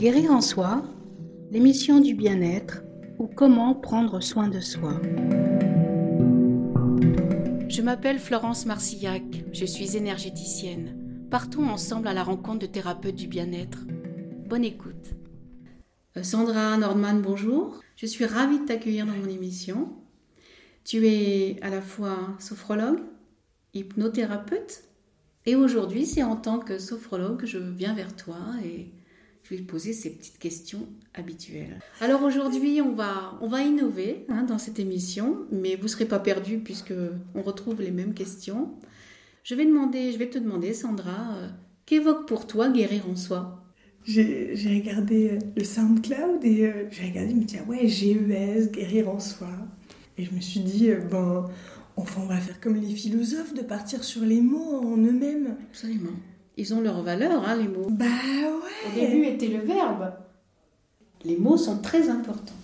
Guérir en soi, l'émission du bien-être ou comment prendre soin de soi. Je m'appelle Florence Marcillac, je suis énergéticienne. Partons ensemble à la rencontre de thérapeutes du bien-être. Bonne écoute. Euh, Sandra Nordman, bonjour. Je suis ravie de t'accueillir dans mon émission. Tu es à la fois sophrologue, hypnothérapeute, et aujourd'hui, c'est en tant que sophrologue que je viens vers toi et je vais poser ces petites questions habituelles. Alors aujourd'hui, on va, on va innover hein, dans cette émission, mais vous ne serez pas perdus puisque on retrouve les mêmes questions. Je vais, demander, je vais te demander, Sandra, euh, qu'évoque pour toi guérir en soi? J'ai regardé euh, le SoundCloud et euh, j'ai regardé, je me dis, ah ouais, GES, guérir en soi. Et je me suis dit, euh, ben, enfin, on va faire comme les philosophes, de partir sur les mots en eux-mêmes. Absolument. Ils ont leur valeur, hein, les mots. Bah Au ouais début était le verbe. Les mots sont très importants.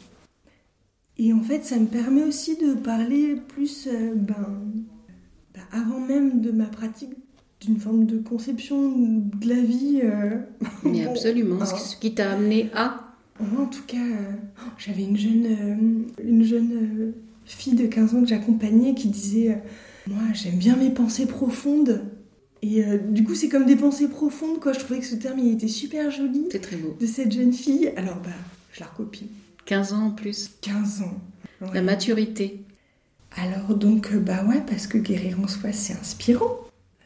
Et en fait, ça me permet aussi de parler plus, euh, ben, ben, avant même de ma pratique d'une forme de conception de la vie. euh, Mais bon, absolument. hein. Ce qui t'a amené à? Moi, en tout cas, euh, j'avais une jeune, euh, une jeune euh, fille de 15 ans que j'accompagnais qui disait euh, Moi, j'aime bien mes pensées profondes. Et euh, du coup, c'est comme des pensées profondes, quoi. Je trouvais que ce terme, il était super joli C'est très beau. de cette jeune fille. Alors, bah, je la recopie. 15 ans en plus. 15 ans. Ouais. La maturité. Alors, donc, euh, bah ouais, parce que guérir en soi, c'est inspirant.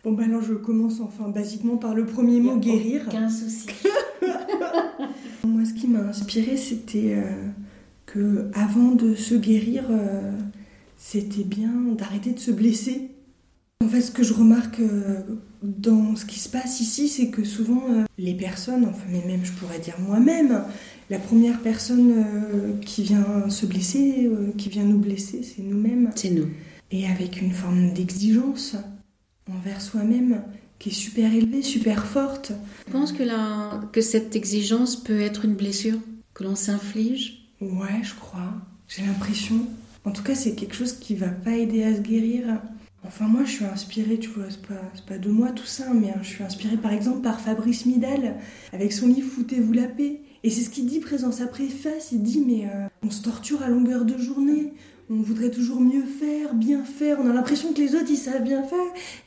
Bon, bah alors, je commence enfin basiquement par le premier mot guérir. Aucun souci. Moi, ce qui m'a inspiré, c'était euh, que avant de se guérir, euh, c'était bien d'arrêter de se blesser. En fait, ce que je remarque euh, dans ce qui se passe ici, c'est que souvent euh, les personnes, enfin, mais même je pourrais dire moi-même, la première personne euh, qui vient se blesser, qui vient nous blesser, c'est nous-mêmes. C'est nous. Et avec une forme d'exigence envers soi-même qui est super élevée, super forte. Je pense que, la, que cette exigence peut être une blessure que l'on s'inflige? Ouais, je crois. J'ai l'impression. En tout cas, c'est quelque chose qui va pas aider à se guérir. Enfin, moi, je suis inspirée, tu vois, c'est pas, pas de moi tout ça, mais hein, je suis inspirée par exemple par Fabrice Midal, avec son livre Foutez-vous la paix. Et c'est ce qu'il dit présent sa préface. Il dit, mais euh, on se torture à longueur de journée. On voudrait toujours mieux faire, bien faire. On a l'impression que les autres, ils savent bien faire,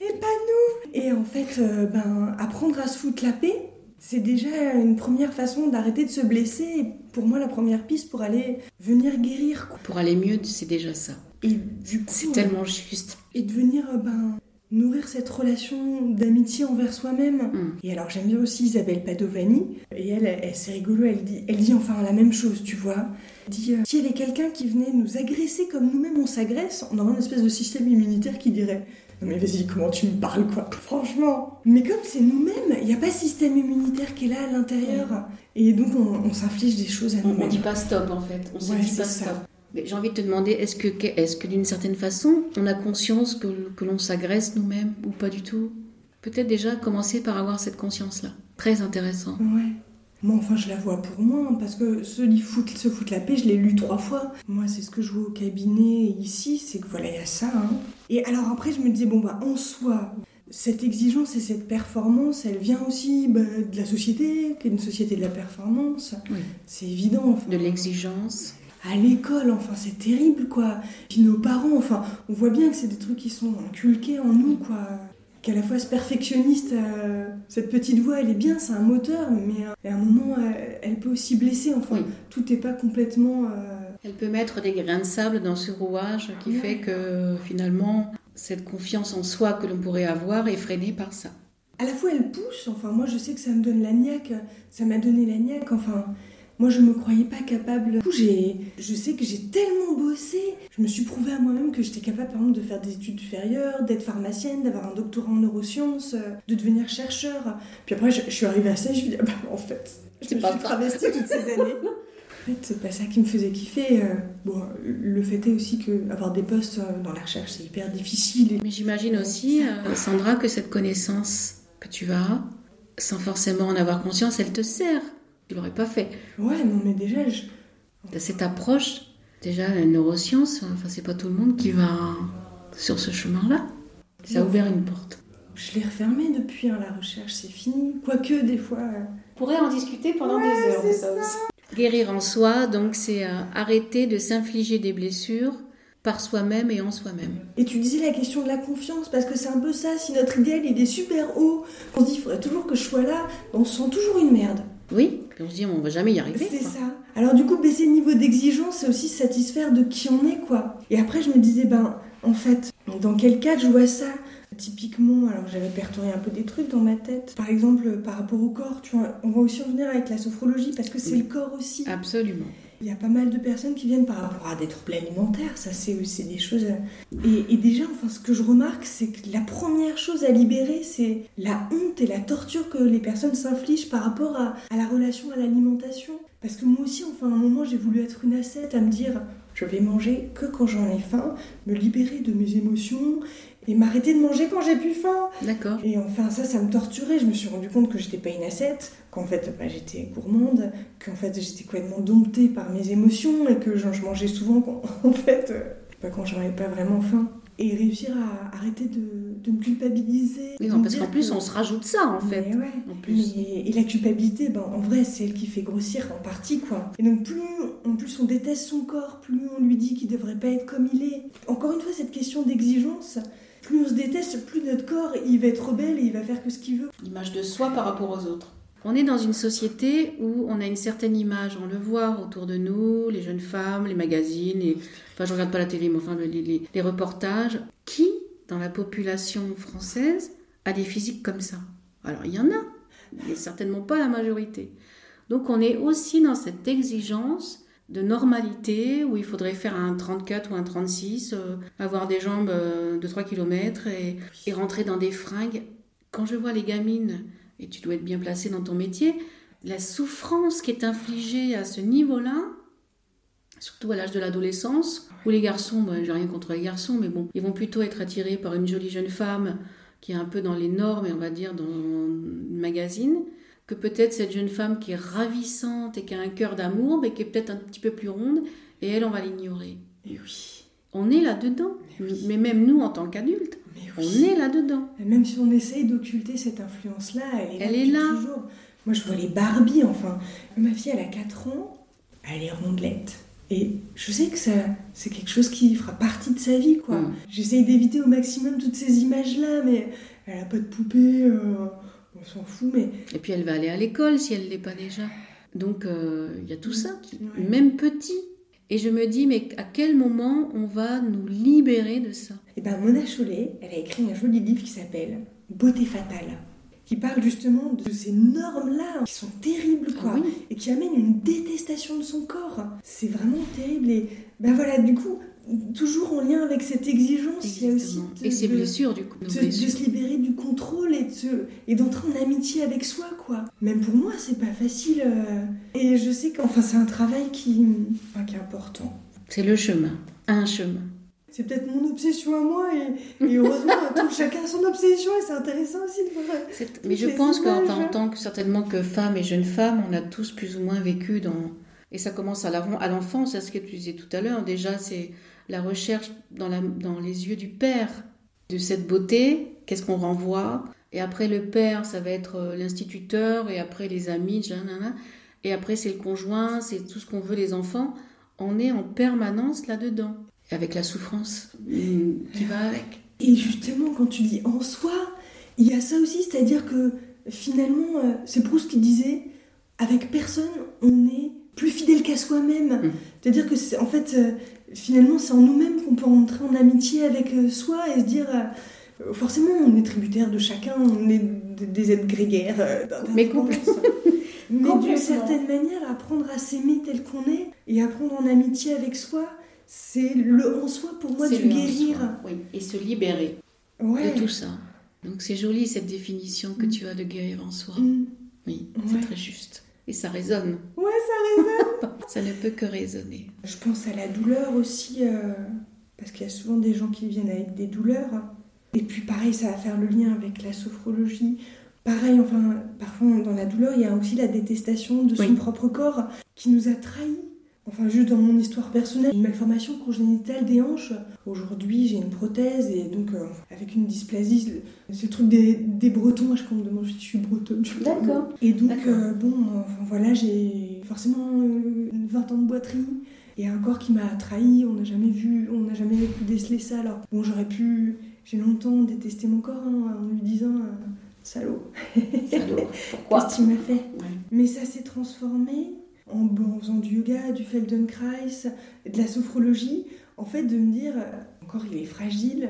et pas nous. Et en fait, euh, ben, apprendre à se foutre la paix, c'est déjà une première façon d'arrêter de se blesser. Et pour moi, la première piste pour aller venir guérir. Pour aller mieux, c'est déjà ça. Et du coup, C'est tellement juste. et de venir euh, ben, nourrir cette relation d'amitié envers soi-même. Mm. Et alors j'aime bien aussi Isabelle Padovani, et elle, elle, c'est rigolo, elle dit, elle dit enfin la même chose, tu vois. Elle dit, euh, s'il y avait quelqu'un qui venait nous agresser comme nous-mêmes on s'agresse, on aurait une espèce de système immunitaire qui dirait, non mais vas-y, comment tu me parles quoi, franchement. Mais comme c'est nous-mêmes, il n'y a pas de système immunitaire qui est là à l'intérieur. Et donc on, on s'inflige des choses à On ne nous-mêmes. dit pas stop en fait. On Ouais, dit pas ça. stop. J'ai envie de te demander, est-ce que, est que d'une certaine façon, on a conscience que, que l'on s'agresse nous-mêmes ou pas du tout? Peut-être déjà commencer par avoir cette conscience-là. Très intéressant. Ouais. Moi, enfin, je la vois pour moi, hein, parce que ce livre Foot- Se foutre la paix, je l'ai lu trois fois. Moi, c'est ce que je vois au cabinet ici, c'est que voilà, il y a ça. hein. Et alors après, je me disais, bon, bah, en soi, cette exigence et cette performance, elle vient aussi bah, de la société, qui est une société de la performance. Oui. C'est évident. Enfin, De l'exigence. À l'école, enfin, c'est terrible, quoi. Puis nos parents, enfin, on voit bien que c'est des trucs qui sont inculqués en nous, quoi. Qu'à la fois ce perfectionniste, euh, cette petite voix, elle est bien, c'est un moteur, mais euh, à un moment, euh, elle peut aussi blesser. Enfin, Oui. tout n'est pas complètement. euh, Elle peut mettre des grains de sable dans ce rouage qui Ouais. fait que finalement, cette confiance en soi que l'on pourrait avoir est freinée par ça. À la fois, elle pousse. Enfin, moi, je sais que ça me donne la niaque. Ça m'a donné la niaque. Enfin, moi, je me croyais pas capable. Du coup, j'ai, je sais que j'ai tellement bossé. Je me suis prouvé à moi-même que j'étais capable, par exemple, de faire des études supérieures, d'être pharmacienne, d'avoir un doctorat en neurosciences, euh, de devenir chercheur. Puis après, je, je suis arrivée à ça. Je me suis dit, ah bah, en fait, je me pas suis travestie toutes ces années. En fait, c'est pas ça qui me faisait kiffer. euh. Bon, le fait est aussi que avoir des postes euh, dans la recherche, c'est hyper difficile. Mais j'imagine aussi, euh, Sandra, que cette connaissance que tu as, sans forcément en avoir conscience, elle te sert. Tu l'aurais pas fait. Ouais, non, mais déjà, je, T'as cette approche, déjà la neuroscience, enfin c'est pas tout le monde qui va sur ce chemin-là. Ça a ouvert une porte. Je l'ai refermé depuis, hein, la recherche, c'est fini. Quoique, des fois. euh, On pourrait en discuter pendant Ouais, des heures ça aussi. Guérir en soi, donc c'est euh, arrêter de s'infliger des blessures par soi-même et en soi-même. Et tu disais la question de la confiance, parce que c'est un peu ça. Si notre idéal il est super haut, on se dit il faudrait toujours que je sois là, on se sent toujours une merde. Oui, puis on se dit on va jamais y arriver. C'est ça. Alors du coup, baisser le niveau d'exigence, c'est aussi satisfaire de qui on est, quoi. Et après, je me disais, ben, en fait, dans quel cadre je vois ça? Typiquement, alors j'avais perturbé un peu des trucs dans ma tête. Par exemple, par rapport au corps, tu vois, on va aussi en venir avec la sophrologie, parce que c'est Oui. le corps aussi. Absolument. Il y a pas mal de personnes qui viennent par rapport à des troubles alimentaires, ça c'est c'est des choses... Et, et déjà, enfin, ce que je remarque, c'est que la première chose à libérer, c'est la honte et la torture que les personnes s'infligent par rapport à, à la relation à l'alimentation. Parce que moi aussi, enfin, à un moment, j'ai voulu être une ascète, à me dire, je vais manger que quand j'en ai faim, me libérer de mes émotions et m'arrêter de manger quand j'ai plus faim. D'accord. Et enfin, ça, ça me torturait. Je me suis rendu compte que j'étais pas une ascète, qu'en fait, bah, j'étais gourmande, qu'en fait, j'étais complètement domptée par mes émotions et que genre, je mangeais souvent quand, en fait, euh, bah, quand j'en avais pas vraiment faim. Et réussir à arrêter de, de me culpabiliser. Oui, non, parce qu'en plus que- on se rajoute ça en fait. Mais ouais. En plus. Et la culpabilité, ben, en vrai, c'est elle qui fait grossir en partie, quoi. Et donc, plus, en plus on déteste son corps, plus on lui dit qu'il devrait pas être comme il est. Encore une fois, cette question d'exigence, plus on se déteste, plus notre corps, il va être rebelle et il va faire que ce qu'il veut. L'image de soi par rapport aux autres. On est dans une société où on a une certaine image, on le voit autour de nous, les jeunes femmes, les magazines, les... enfin je regarde pas la télé, mais enfin les, les- les reportages. Qui, dans la population française, a des physiques comme ça? Alors il y en a, mais certainement pas la majorité. Donc on est aussi dans cette exigence de normalité où il faudrait faire un 34 ou un 36, euh, avoir des jambes euh, de 3 km et, rentrer dans des fringues. Quand je vois les gamines, et tu dois être bien placé dans ton métier, la souffrance qui est infligée à ce niveau-là, surtout à l'âge de l'adolescence, où les garçons, j'ai rien contre les garçons, mais bon, ils vont plutôt être attirés par une jolie jeune femme qui est un peu dans les normes, et on va dire dans le magazine, que peut-être cette jeune femme qui est ravissante et qui a un cœur d'amour, mais qui est peut-être un petit peu plus ronde, et elle, on va l'ignorer. Mais oui. On est là-dedans, Mais oui. mais même nous en tant qu'adultes, Mais on oui. est là-dedans. Même si on essaye d'occulter cette influence-là, elle est là. Elle est depuis là. Toujours. Moi, je vois les Barbie, enfin. Ma fille, elle a 4 ans, elle est rondelette. Et je sais que ça, c'est quelque chose qui fera partie de sa vie, quoi. Mm. J'essaye d'éviter au maximum toutes ces images-là, mais elle a pas de poupée, euh, on s'en fout, mais Et puis elle va aller à l'école si elle ne l'est pas déjà. Donc euh, il y a tout ça, qui- Ouais. même petit. Et je me dis, mais à quel moment on va nous libérer de ça? Et ben Mona Chollet, elle a écrit un joli livre qui s'appelle Beauté fatale, qui parle justement de ces normes-là qui sont terribles, quoi, Ah oui. et qui amènent une détestation de son corps. C'est vraiment terrible. Et ben voilà, du coup, toujours en lien avec cette exigence, il y a aussi de, Et ces blessures, du coup. de- se libérer du contrôle et de se, et d'entrer en amitié avec soi, quoi. Même pour moi, c'est pas facile. euh, Et je sais qu'enfin, c'est un travail qui, enfin, qui est important. C'est le chemin, un chemin. C'est peut-être mon obsession à moi et, et heureusement tout, chacun a son obsession et c'est intéressant aussi de voir. C'est- Mais je pense qu'en tant que certainement que femmes et jeunes femmes, on a tous plus ou moins vécu dans et ça commence à à l'enfance, c'est ce que tu disais tout à l'heure. Déjà, c'est la recherche dans, les yeux du père de cette beauté. Qu'est-ce qu'on renvoie? Et après le père, ça va être euh, l'instituteur et après les amis, et après c'est le conjoint, c'est tout ce qu'on veut les enfants. On est en permanence là-dedans, avec la souffrance mm, qui va avec. Et justement, quand tu dis en soi, il y a ça aussi, c'est-à-dire que finalement, euh, c'est Proust qui disait avec personne, on est plus fidèle qu'à soi-même. Mm. C'est-à-dire que en fait, euh, finalement, c'est en nous-mêmes qu'on peut entrer en amitié avec euh, soi et se dire. euh, Forcément, on est tributaire de chacun, on est des êtres grégaires. Mais d'indépendance. Mais d'une Complètement. certaine manière, apprendre à s'aimer tel qu'on est et apprendre en amitié avec soi, c'est le en soi pour moi du guérir. soi, oui, et se libérer. Ouais. de tout ça. Donc c'est joli cette définition que tu as de guérir en soi. Mm. Oui, Ouais. c'est très juste. Et ça résonne. Ouais, ça résonne. Ça ne peut que résonner. Je pense à la douleur aussi, euh, parce qu'il y a souvent des gens qui viennent avec des douleurs. Et puis pareil, ça va faire le lien avec la sophrologie. Pareil, enfin, parfois dans la douleur, il y a aussi la détestation de son Oui. propre corps qui nous a trahis. Enfin, juste dans mon histoire personnelle, une malformation congénitale des hanches. Aujourd'hui, j'ai une prothèse et donc euh, avec une dysplasie, c'est le truc des, des Bretons. Je me demande si je suis bretonne. D'accord. Et donc, euh, bon, enfin voilà, j'ai forcément 20 ans de boiterie et un corps qui m'a trahi. On n'a jamais vu, on n'a jamais pu déceler ça. Alors, bon, j'aurais pu, j'ai longtemps détesté mon corps hein, en lui disant. Salaud. Salaud. Pourquoi? Qu'est-ce qu'il m'a fait? Mais ça s'est transformé en, faisant du yoga, du Feldenkrais, de la sophrologie, en fait de me dire, encore il est fragile,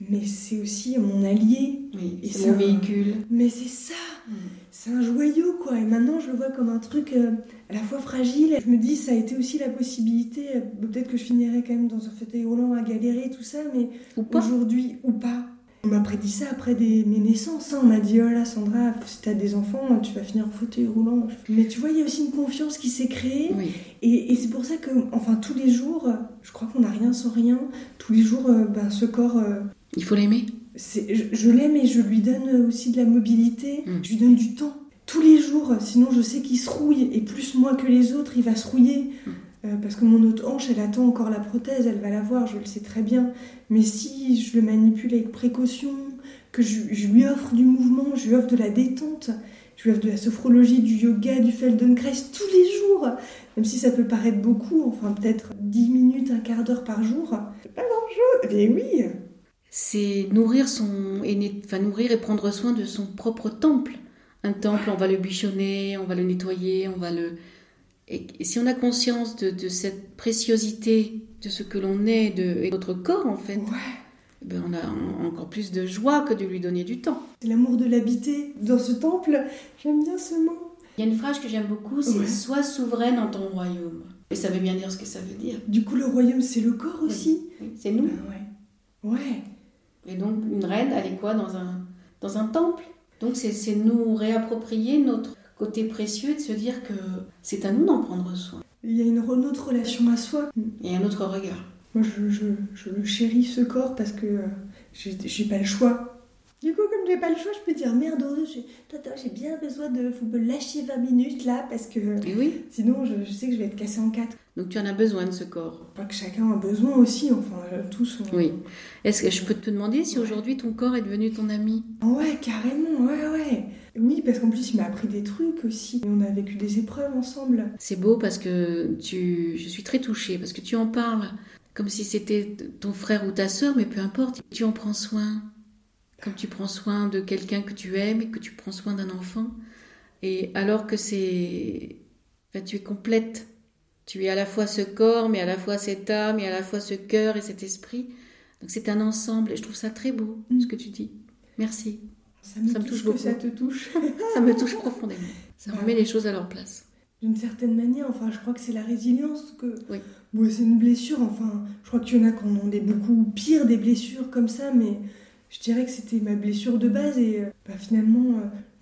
mais c'est aussi mon allié. Oui, c'est mon véhicule. Mais c'est ça mm. C'est un joyau, quoi. Et maintenant, je le vois comme un truc euh, à la fois fragile. Je me dis, ça a été aussi la possibilité, euh, peut-être que je finirais quand même dans un fauteuil roulant à galérer, tout ça, mais aujourd'hui, ou pas. On m'a prédit ça après des, mes naissances. Hein. On m'a dit Oh là, Sandra, si t'as des enfants, tu vas finir en fauteuil roulant. Mais tu vois, il y a aussi une confiance qui s'est créée. Et, c'est pour ça que, enfin, tous les jours, je crois qu'on n'a rien sans rien. Tous les jours, euh, ben, ce corps. Euh, il faut l'aimer je, je l'aime et je lui donne aussi de la mobilité. Mm. Je lui donne du temps. Tous les jours, sinon je sais qu'il se rouille. Et plus moi que les autres, il va se rouiller. Euh, parce que mon autre hanche, elle attend encore la prothèse, elle va la voir, je le sais très bien. Mais si je le manipule avec précaution, que je, lui offre du mouvement, je lui offre de la détente, je lui offre de la sophrologie, du yoga, du Feldenkrais tous les jours, même si ça peut paraître beaucoup, enfin peut-être 10 minutes, un quart d'heure par jour, c'est pas l'enjeu, mais oui C'est nourrir, son, enfin, nourrir et prendre soin de son propre temple. Un temple, on va le bichonner, on va le nettoyer, on va le, et, si on a conscience de, cette préciosité de ce que l'on est de, et notre corps, en fait, eh ben on a encore plus de joie que de lui donner du temps. C'est l'amour de l'habiter dans ce temple. J'aime bien ce mot. Il y a une phrase que j'aime beaucoup, c'est Sois souveraine en ton royaume. Et ça veut bien dire ce que ça veut dire. Du coup, le royaume, c'est le corps aussi C'est nous. Ben ouais. ouais. Et donc, une reine, elle est quoi dans un, dans un temple? Donc, c'est nous réapproprier notre côté précieux de se dire que c'est à nous d'en prendre soin. Il y a une, autre relation à soi. Et un autre regard. Moi, je, je, je le chéris ce corps parce que euh, j'ai pas le choix. Du coup, comme j'ai pas le choix, je peux dire merde, j'ai bien besoin de. Faut me lâcher 20 minutes là parce que. Et oui. Sinon, je, sais que je vais être cassée en quatre. Donc tu en as besoin de ce corps. Pas que chacun a besoin aussi, enfin, euh, tous. Oui. Est-ce que je peux te demander si aujourd'hui ton corps est devenu ton ami? Ouais, carrément, ouais, ouais. Oui, parce qu'en plus, il m'a appris des trucs aussi. On a vécu des épreuves ensemble. C'est beau parce que tu... je suis très touchée, parce que tu en parles comme si c'était ton frère ou ta sœur, mais peu importe, tu en prends soin. Comme tu prends soin de quelqu'un que tu aimes et que tu prends soin d'un enfant. Et alors que c'est. Enfin, tu es complète. Tu es à la fois ce corps, mais à la fois cette âme, et à la fois ce cœur et cet esprit. Donc c'est un ensemble, et je trouve ça très beau, ce que tu dis. Merci. Ça me, touche, beaucoup. Ça te touche. ça me touche profondément. Ça remet les choses à leur place. D'une certaine manière, enfin, je crois que c'est la résilience que. Oui. Bon, c'est une blessure, enfin, je crois qu'il y en a qui en ont des beaucoup pires des blessures comme ça, mais je dirais que c'était ma blessure de base et euh, bah, finalement,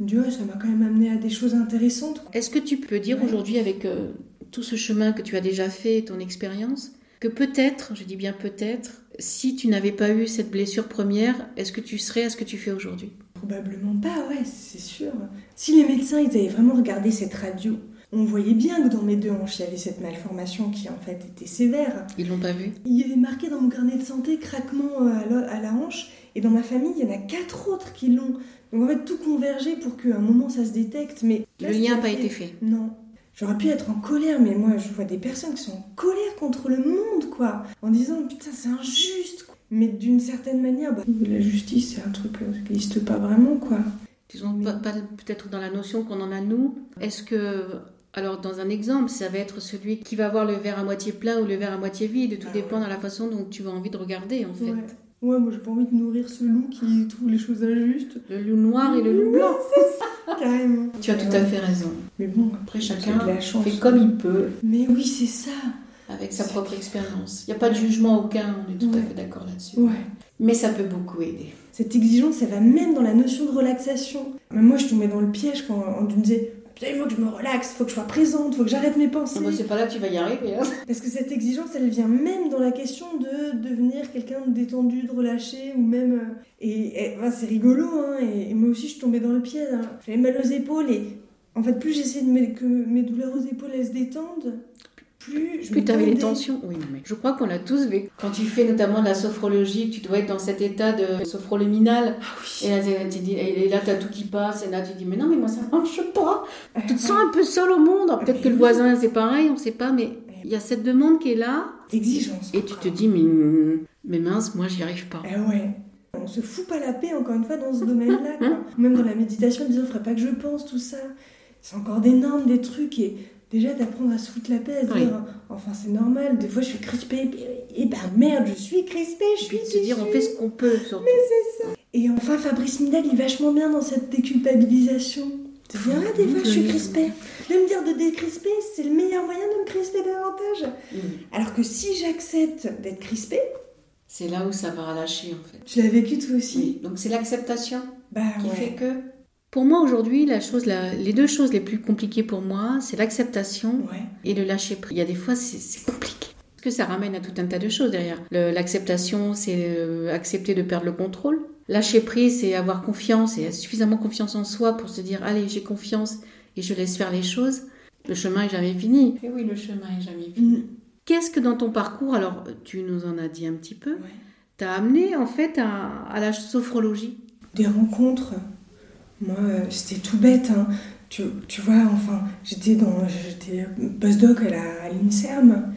euh, ça m'a quand même amené à des choses intéressantes. Est-ce que tu peux dire aujourd'hui, avec euh, tout ce chemin que tu as déjà fait, ton expérience, que peut-être, je dis bien peut-être, si tu n'avais pas eu cette blessure première, est-ce que tu serais à ce que tu fais aujourd'hui? Probablement pas, ouais, c'est sûr. Si les médecins ils avaient vraiment regardé cette radio, on voyait bien que dans mes deux hanches, il y avait cette malformation qui en fait était sévère. Ils l'ont pas vu Il y avait marqué dans mon carnet de santé craquement à la hanche, et dans ma famille, il y en a quatre autres qui l'ont. Donc en fait, tout convergeait pour qu'à un moment ça se détecte, mais... le lien n'a pas été fait. Non. J'aurais pu être en colère, mais moi je vois des personnes qui sont en colère contre le monde, quoi, en disant putain c'est injuste, mais d'une certaine manière, bah, la justice, c'est un truc euh, qui n'existe pas vraiment, quoi. Disons, pas, peut-être dans la notion qu'on en a nous. Est-ce que, alors dans un exemple, ça va être celui qui va avoir le verre à moitié plein ou le verre à moitié vide, tout ah dépend de la façon dont tu as envie de regarder, en fait. Ouais. Moi j'ai pas envie de nourrir ce loup qui trouve les choses injustes. Le loup noir et le loup blanc. Carrément. Tu as tout à fait raison. Mais bon, après chacun fait comme il peut. Mais oui, c'est ça avec sa propre expérience. Il n'y a pas de jugement aucun, on est tout à fait d'accord là-dessus. Ouais. Mais ça peut beaucoup aider. Cette exigence, elle va même dans la notion de relaxation. moi, je tombais dans le piège quand on me disait il faut que je me relaxe, il faut que je sois présente, il faut que j'arrête mes pensées. Ah bah, c'est pas là que tu vas y arriver. Hein. Parce que cette exigence, elle vient même dans la question de devenir quelqu'un de détendu, de relâché, ou même. Euh, et, c'est rigolo, hein. Et, moi aussi, je tombais dans le piège. Hein. J'avais mal aux épaules, et en fait, plus j'essayais de que mes douleurs aux épaules elles se détendent, plus je Plus me tu avais les tensions. Oui, non, mais je crois qu'on l'a tous vécu. Quand tu fais notamment de la sophrologie, tu dois être dans cet état de sophroluminal. Ah Et là, tu dis- et là, t'as tout qui passe. Et là, tu dis, mais non, mais moi, ça marche pas. Tu te sens un peu seul au monde. Peut-être que le voisin, c'est pareil, on sait pas. Mais il y a cette demande qui est là. Exigence. Et tu te dis, mais, mais mince, moi, j'y arrive pas. Eh ouais. On se fout pas la paix, encore une fois, dans ce domaine-là. Même dans la méditation, disant, faudrait pas que je pense, tout ça. C'est encore des normes, des trucs. Et déjà, d'apprendre à se foutre la paix, à se Oui. dire, enfin, c'est normal. Des fois, je suis crispée. Et ben merde, je suis crispée, je suis te dire, on fait ce qu'on peut, surtout. Et enfin, Fabrice Midal, il est vachement bien dans cette déculpabilisation. De dire, ah, des fois, je suis crispée. De me dire de décrisper, c'est le meilleur moyen de me crisper davantage. Alors que si j'accepte d'être crispée, C'est là où ça va relâcher, en fait. tu l'as vécu toi aussi. Oui. Donc, c'est l'acceptation. Bah qui ouais. fait que. Pour moi aujourd'hui, la chose, la- les deux choses les plus compliquées pour moi, c'est l'acceptation Ouais. et le lâcher prise. Il y a des fois, c'est compliqué. Parce que ça ramène à tout un tas de choses derrière. L'acceptation, c'est euh, accepter de perdre le contrôle. Lâcher prise, c'est avoir confiance et suffisamment confiance en soi pour se dire allez, j'ai confiance et je laisse faire les choses. Le chemin est jamais fini. Et oui, le chemin est jamais fini. Qu'est-ce que dans ton parcours, alors tu nous en as dit un petit peu, Ouais. t'as amené en fait à, à la sophrologie? Des rencontres. Moi, euh, c'était tout bête. hein. Tu, tu vois, enfin, j'étais dans, j'étais postdoc à la à l'INSERM.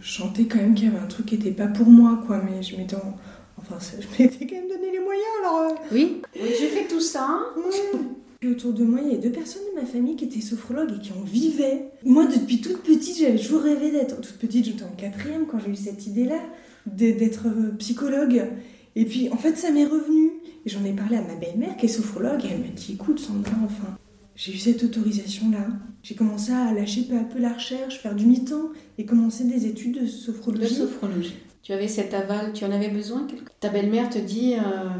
Je sentais quand même qu'il y avait un truc qui n'était pas pour moi, quoi. Mais je m'étais, en- enfin, je m'étais quand même donné les moyens, alors. euh, Oui, oui j'ai fait tout ça. Ouais. Puis autour de moi, il y a deux personnes de ma famille qui étaient sophrologues et qui en vivaient. Moi, depuis toute petite, j'avais toujours rêvé d'être. Toute petite, j'étais en quatrième quand j'ai eu cette idée-là, d'être euh, psychologue. Et puis, en fait, ça m'est revenu. Et j'en ai parlé à ma belle-mère qui est sophrologue et elle m'a dit écoute, Sandra, enfin, j'ai eu cette autorisation-là. J'ai commencé à lâcher peu à peu la recherche, faire du mi-temps et commencer des études de De sophrologie. sophrologie. Tu avais cet aval, tu en avais besoin quelque- Ta belle-mère te dit, euh,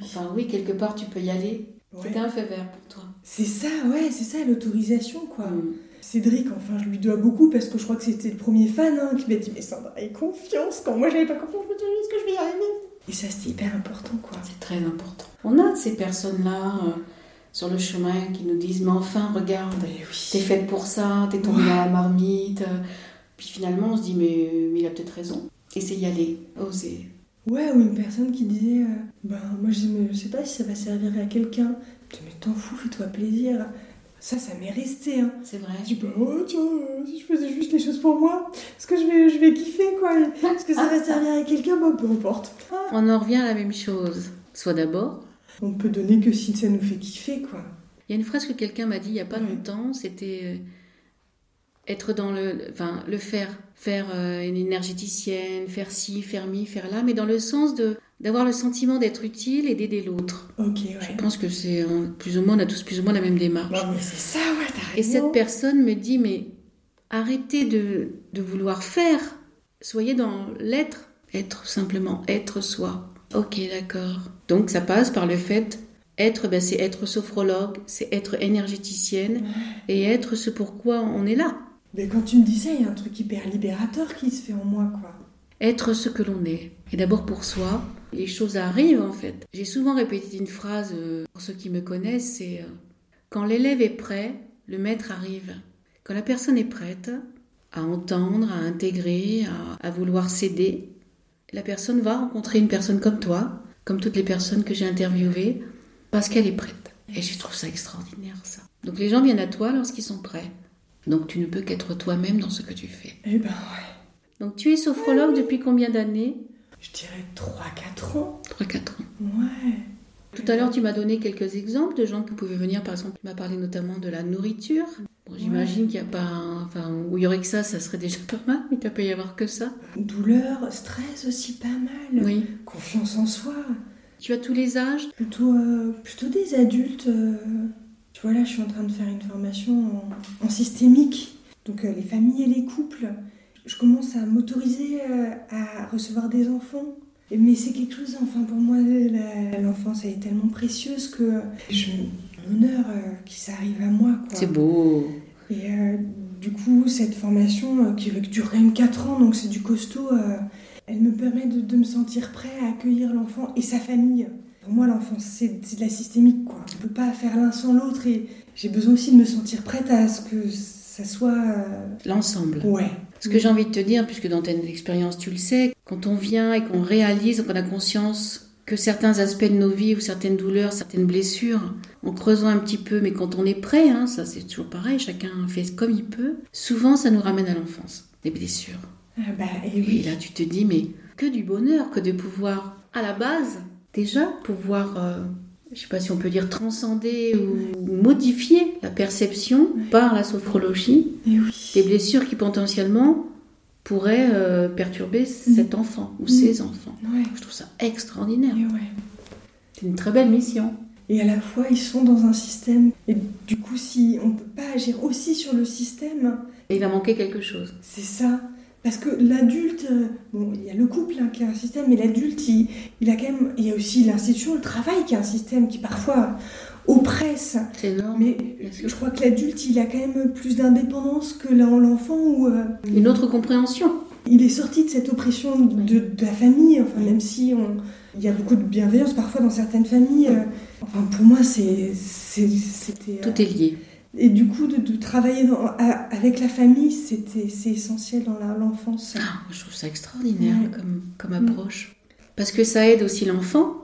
enfin oui, quelque part tu peux y aller. Ouais. C'était un feu vert pour toi. C'est ça, ouais, c'est ça l'autorisation, quoi. Mm. Cédric, enfin, je lui dois beaucoup parce que je crois que c'était le premier fan hein, qui m'a dit Mais Sandra, aie confiance. Quand moi j'avais pas confiance, je me disais juste que je vais y arriver? Et ça, c'était hyper important, quoi. C'est très important. On a ces personnes-là euh, sur le chemin qui nous disent, mais enfin, regarde, t'es faite pour ça, t'es tombée dans la marmite. Puis finalement, on se dit, mais, mais il a peut-être raison. Et c'est y aller, oser. Ouais, ou une personne qui disait euh, Ben, moi je, sais pas si ça va servir à quelqu'un. Mais t'en fous, fais-toi plaisir. Ça, ça m'est resté. Hein. C'est vrai. Je dis, bah, oh, tiens, si je faisais juste les choses pour moi, est-ce que je vais, je vais kiffer, quoi Est-ce que ça va servir à quelqu'un Bah, peu importe. On en revient à la même chose. Soit d'abord, On peut donner que si ça nous fait kiffer, quoi. Il y a une phrase que quelqu'un m'a dit il n'y a pas Ouais. longtemps, c'était euh, être dans le, enfin, le faire, faire euh, une énergéticienne, faire ci, faire mi, faire là, mais dans le sens de d'avoir le sentiment d'être utile et d'aider l'autre. Ok, Je ouais. pense que c'est plus ou moins, on a tous plus ou moins la même démarche. Non, mais c'est ça, ouais, t'as Et cette personne me dit mais arrêtez de, de vouloir faire, soyez dans l'être, être simplement, être soi. Ok, d'accord. Donc ça passe par le fait être, ben, c'est être sophrologue, c'est être énergéticienne et être ce pourquoi on est là. Mais quand tu me dis ça, il y a un truc hyper libérateur qui se fait en moi, quoi. Être ce que l'on est. Et d'abord pour soi, les choses arrivent en fait. J'ai souvent répété une phrase, euh, pour ceux qui me connaissent, c'est euh, quand l'élève est prêt, le maître arrive. Quand la personne est prête à entendre, à intégrer, à, vouloir céder, la personne va rencontrer une personne comme toi, comme toutes les personnes que j'ai interviewées, parce qu'elle est prête. Et je trouve ça extraordinaire ça. Donc les gens viennent à toi lorsqu'ils sont prêts. Donc tu ne peux qu'être toi-même dans ce que tu fais. Eh ben ouais. Donc tu es sophrologue depuis combien d'années Je dirais 3-4 ans. 3-4 ans. Ouais. Tout à l'heure, tu m'as donné quelques exemples de gens qui pouvaient venir. Par exemple, tu m'as parlé notamment de la nourriture. Bon, J'imagine qu'il n'y a pas. un- Enfin, où il y aurait que ça, ça serait déjà pas mal, mais il ne peut y avoir que ça. Douleur, stress aussi pas mal. Oui. Confiance en soi. Tu as tous les âges Plutôt, euh, plutôt des adultes. euh, Tu vois, là, je suis en train de faire une formation en, en systémique. Donc, euh, les familles et les couples. Je commence à m'autoriser euh, à recevoir des enfants. Mais c'est quelque chose, enfin, pour moi, l'enfance, elle est tellement précieuse que je m'honneur euh, que ça arrive à moi. C'est beau. Et euh, du coup, cette formation euh, qui dure quand même 4 ans, donc c'est du costaud, euh, elle me permet de, de me sentir prêt à accueillir l'enfant et sa famille. Pour moi, l'enfance, c'est c'est de la systémique, quoi. On ne peut pas faire l'un sans l'autre et j'ai besoin aussi de me sentir prête à ce que ça soit... euh, L'ensemble. Ouais. Ce que j'ai envie de te dire, puisque dans ta expérience tu le sais, quand on vient et qu'on réalise, qu'on a conscience que certains aspects de nos vies ou certaines douleurs, certaines blessures, en creusant un petit peu, mais quand on est prêt, hein, ça c'est toujours pareil, chacun fait comme il peut, souvent ça nous ramène à l'enfance, des blessures. Ah bah, et, oui. et là tu te dis, mais que du bonheur que de pouvoir, à la base, déjà pouvoir, euh, je sais pas si on peut dire transcender ou modifier la perception par la sophrologie oui. des blessures qui potentiellement pourraient euh, perturber cet enfant ou Mm. ces enfants. Je trouve ça extraordinaire. C'est une très belle mission. Et à la fois, ils sont dans un système. Et du coup, si on ne peut pas agir aussi sur le système, Et il va manquer quelque chose. c'est ça. Parce que l'adulte, euh, bon, il y a le couple hein, qui a un système, mais l'adulte, il, il a quand même. Il y a aussi l'institution, le travail qui a un système qui parfois oppresse. C'est énorme. Mais je crois que l'adulte, il a quand même plus d'indépendance que l'en- l'enfant où euh, Une autre compréhension. il est sorti de cette oppression de, de la famille. Enfin, même si on, il y a beaucoup de bienveillance parfois dans certaines familles. euh, enfin, pour moi, c'est, c'est- c'était. Tout est lié. Et du coup, de, de travailler dans- à- avec la famille, c'était, c'est essentiel dans l'enfance. Ah, je trouve ça extraordinaire Ouais. comme, comme Mm. approche. Parce que ça aide aussi l'enfant,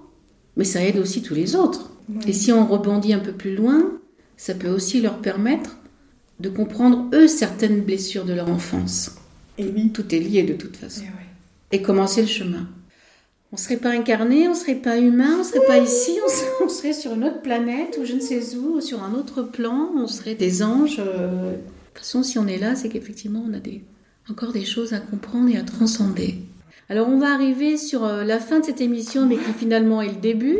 mais ça aide aussi tous les autres. Ouais. Et si on rebondit un peu plus loin, ça peut aussi leur permettre de comprendre, eux, certaines blessures de leur enfance. Et oui. Tout est lié de toute façon. Et commencer le chemin. On serait pas incarné, on serait pas humain, on serait pas ici, on serait, sur une autre planète ou je ne sais où, sur un autre plan, on serait des anges. euh. De toute façon, si on est là, c'est qu'effectivement, on a encore des choses à comprendre et à transcender. Alors, on va arriver sur euh, la fin de cette émission, mais qui finalement est le début.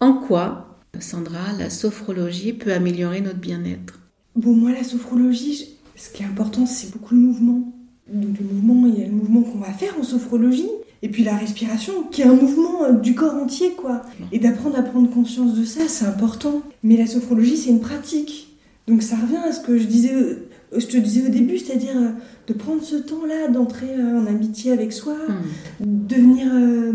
En quoi, Sandra, la sophrologie peut améliorer notre bien-être? Bon, moi, la sophrologie, ce qui est important, c'est beaucoup le mouvement. Donc, le mouvement, il y a le mouvement qu'on va faire en sophrologie, et puis la respiration, qui est un mouvement euh, du corps entier, quoi. Et d'apprendre à prendre conscience de ça, c'est important. Mais la sophrologie, c'est une pratique. Donc, ça revient à ce que je disais, euh, je te disais au début, c'est-à-dire euh, de prendre ce temps-là, d'entrer en amitié avec soi, Hmm. devenir. euh,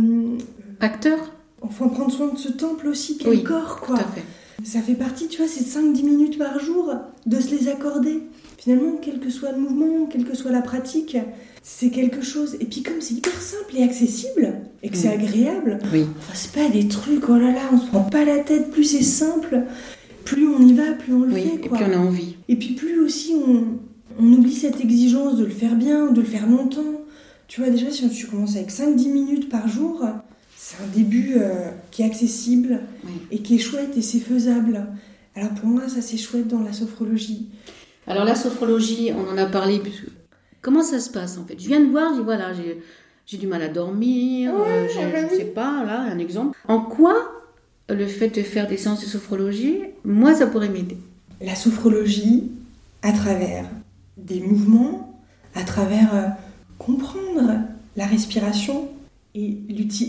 Acteur? enfin, prendre soin de ce temple aussi, qu'est Oui, le corps, Tout quoi. à fait. Ça fait partie, tu vois, ces 5-10 minutes par jour, de se les accorder. Finalement, quel que soit le mouvement, quelle que soit la pratique, c'est quelque chose. Et puis comme c'est hyper simple et accessible, et que c'est Mm. agréable, Oui. enfin c'est pas des trucs, oh là là, on se prend pas la tête, plus c'est simple, plus on y va, plus on le Oui, fait, et quoi. puis on a envie. Et puis plus aussi on, on oublie cette exigence de le faire bien, de le faire longtemps. Tu vois, déjà, si tu commences avec 5-10 minutes par jour, c'est un début euh, qui est accessible Oui. et qui est chouette et c'est faisable. Alors pour moi, ça c'est chouette dans la sophrologie. Alors la sophrologie, on en a parlé. Comment ça se passe en fait? Je viens de voir, je dis voilà, j'ai, du mal à dormir, euh, bah je oui. sais pas, là, un exemple. En quoi le fait de faire des séances de sophrologie, moi, ça pourrait m'aider? La sophrologie, à travers des mouvements, à travers euh, comprendre la respiration et,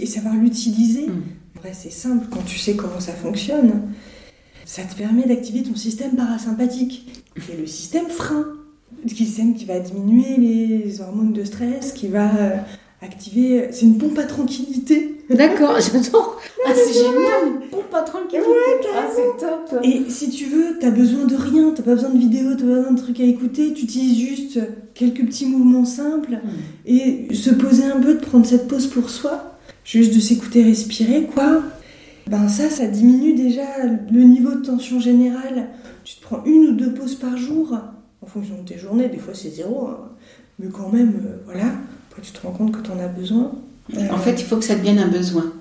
savoir l'utiliser. Mm. Après, c'est simple quand tu sais comment ça fonctionne. Ça te permet d'activer ton système parasympathique, qui est le système frein, le système qui va diminuer les hormones de stress, qui va euh, activer. C'est une pompe à tranquillité. D'accord, j'adore. Ah, c'est génial, une pompe à tranquillité. Ouais, ah, c'est top. Et si tu veux, t'as besoin de rien, t'as pas besoin de vidéos, t'as pas besoin de trucs à écouter, tu utilises juste quelques petits mouvements simples Mm. et se poser un peu, de prendre cette pause pour soi, juste de s'écouter respirer, quoi? Ben ça, ça diminue déjà le niveau de tension générale. Tu te prends une ou deux pauses par jour, en fonction de tes journées, des fois c'est zéro, hein. mais quand même, euh, voilà. Après, tu te rends compte que t'en as besoin. Euh, En fait, il faut que ça devienne un besoin.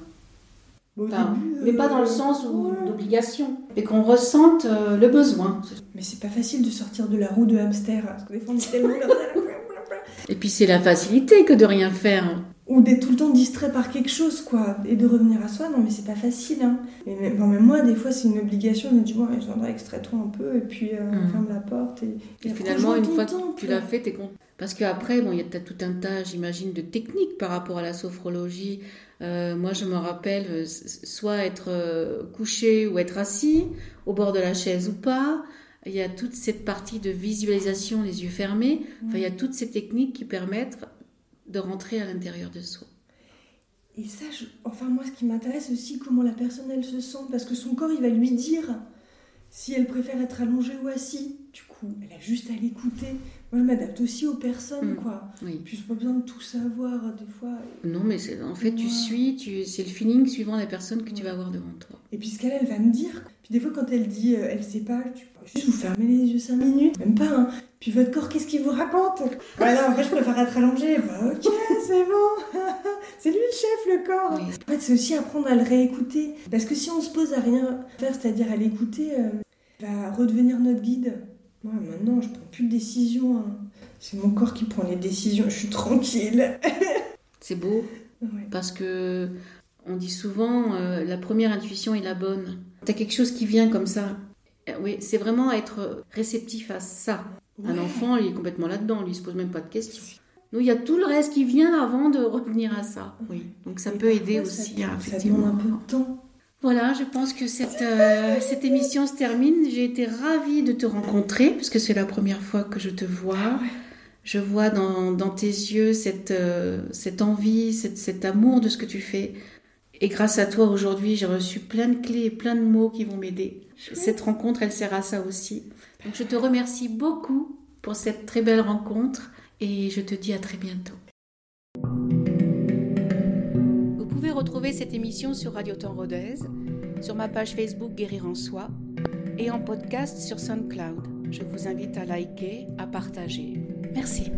Enfin, début, mais euh, pas dans le sens ouais. d'obligation, mais qu'on ressente euh, le besoin. Mais c'est pas facile de sortir de la roue de hamster, parce que des fois on est tellement comme ça. Et puis c'est la facilité que de rien faire. Ou d'être tout le temps distrait par quelque chose, quoi. Et de revenir à soi, non, mais c'est pas facile, hein. Et même, bon, même moi, des fois, c'est une obligation. Je me dis, bon, allez, Sandra, extrait-toi un peu, et puis euh, Mhm. ferme la porte. Et, finalement, une fois que tu l'as fait, t'es content. Parce qu'après, bon, il y a tout un tas, j'imagine, de techniques par rapport à la sophrologie. Euh, moi, je me rappelle, euh, soit être euh, couché ou être assis, au bord de la chaise ou pas. Il y a toute cette partie de visualisation, les yeux fermés. Enfin, il y a toutes ces techniques qui permettent de rentrer à l'intérieur de soi. Et ça, je- enfin, moi, ce qui m'intéresse aussi, comment la personne, elle se sent. Parce que son corps, il va lui dire si elle préfère être allongée ou assise, du coup, elle a juste à l'écouter. Moi, je m'adapte aussi aux personnes, Mm. quoi. Oui. Puis, j'ai pas besoin de tout savoir, des fois. Non, mais c'est- en fait, tu suis, tu, c'est le feeling suivant la personne que tu vas avoir devant toi. Et puis, ce qu'elle, elle va me dire. Puis, des fois, quand elle dit, euh, elle sait pas, tu peux juste vous fermer les yeux 5 minutes. Même pas, hein. Puis, votre corps, qu'est-ce qu'il vous raconte? Voilà, en fait, je préfère être allongée. Bah, ok, c'est bon. c'est lui le chef, le corps. Oui. En fait, c'est aussi apprendre à le réécouter. Parce que si on se pose à rien faire, c'est-à-dire à l'écouter, euh, il va redevenir notre guide. Moi, maintenant, je prends plus de décisions. hein. C'est mon corps qui prend les décisions. Je suis tranquille. C'est beau Ouais. parce que on dit souvent euh, la première intuition est la bonne. T'as quelque chose qui vient comme ça. Euh, Oui, c'est vraiment être réceptif à ça. Un enfant, il est complètement là-dedans, lui, il se pose même pas de questions. Nous, il y a tout le reste qui vient avant de revenir à ça. Oui, donc ça peut aider aussi Ça effectivement. un peu de temps. Voilà, je pense que cette, euh, cette émission se termine. J'ai été ravie de te rencontrer, puisque c'est la première fois que je te vois. Ah ouais. Je vois dans, dans tes yeux cette, euh, cette envie, cette- cet amour de ce que tu fais. Et grâce à toi, aujourd'hui, j'ai reçu plein de clés et plein de mots qui vont m'aider. Cette rencontre, elle sert à ça aussi. Donc je te remercie beaucoup pour cette très belle rencontre et je te dis à très bientôt. Vous pouvez retrouver cette émission sur Radio Temps Rodez, sur ma page Facebook Guérir en Soi et en podcast sur SoundCloud. Je vous invite à liker, à partager. Merci.